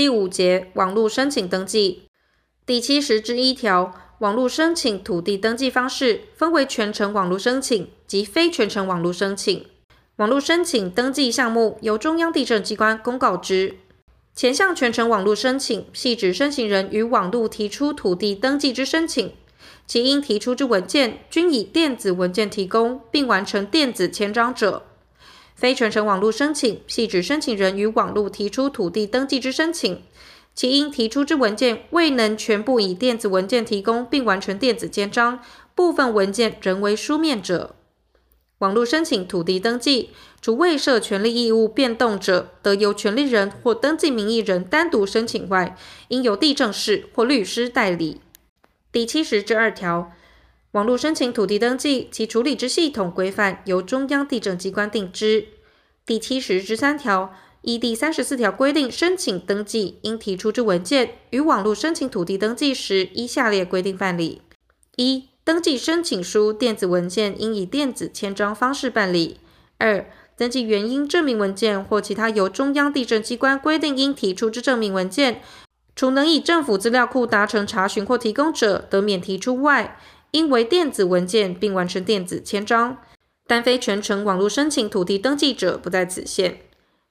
第五节网络申请登记第七十之一条，网络申请土地登记方式分为全程网络申请及非全程网络申请。网络申请登记项目由中央地震机关公告之。前项全程网络申请，系指申请人于网络提出土地登记之申请，其应提出之文件均以电子文件提供，并完成电子签章者。非全程网络申请，系指申请人于网络提出土地登记之申请，其应提出之文件未能全部以电子文件提供，并完成电子签章，部分文件仍为书面者。网络申请土地登记，除未设权利义务变动者，得由权利人或登记名义人单独申请外，应由地政士或律师代理。第七十至二条。网络申请土地登记，其处理之系统规范由中央地政机关定之。第七十之三条，依第三十四条规定，申请登记应提出之文件，于网络申请土地登记时，依下列规定办理：一、登记申请书电子文件应以电子签章方式办理；二、登记原因证明文件或其他由中央地政机关规定应提出之证明文件，除能以政府资料库达成查询或提供者，得免提出外。应为电子文件，并完成电子签章，但非全程网络申请土地登记者不在此限。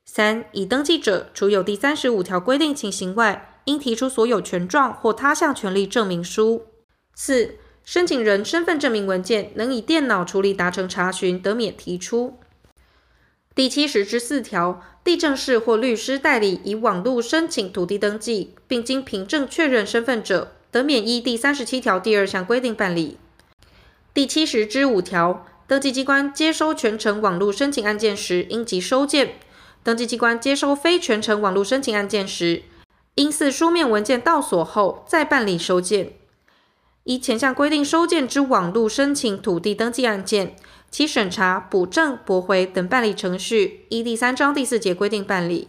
三、已登记者，除有第三十五条规定情形外，应提出所有权状或他项权利证明书。四、申请人身份证明文件能以电脑处理达成查询，得免提出。第七十之四条，地政士或律师代理以网络申请土地登记，并经凭证确认身份者。得免依第三十七条第二项规定办理。第七十之五条，登记机关接收全程网络申请案件时，应即收件；登记机关接收非全程网络申请案件时，应似书面文件到所后再办理收件。依前项规定收件之网络申请土地登记案件，其审查、补正、驳回等办理程序，依第三章第四节规定办理。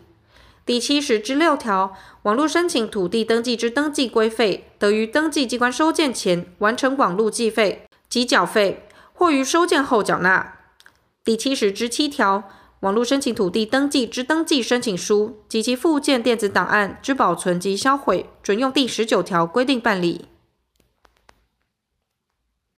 第七十之六条，网络申请土地登记之登记规费，得于登记机关收件前完成网络计费及缴费，或于收件后缴纳。第七十之七条，网络申请土地登记之登记申请书及其附件电子档案之保存及销毁，准用第十九条规定办理。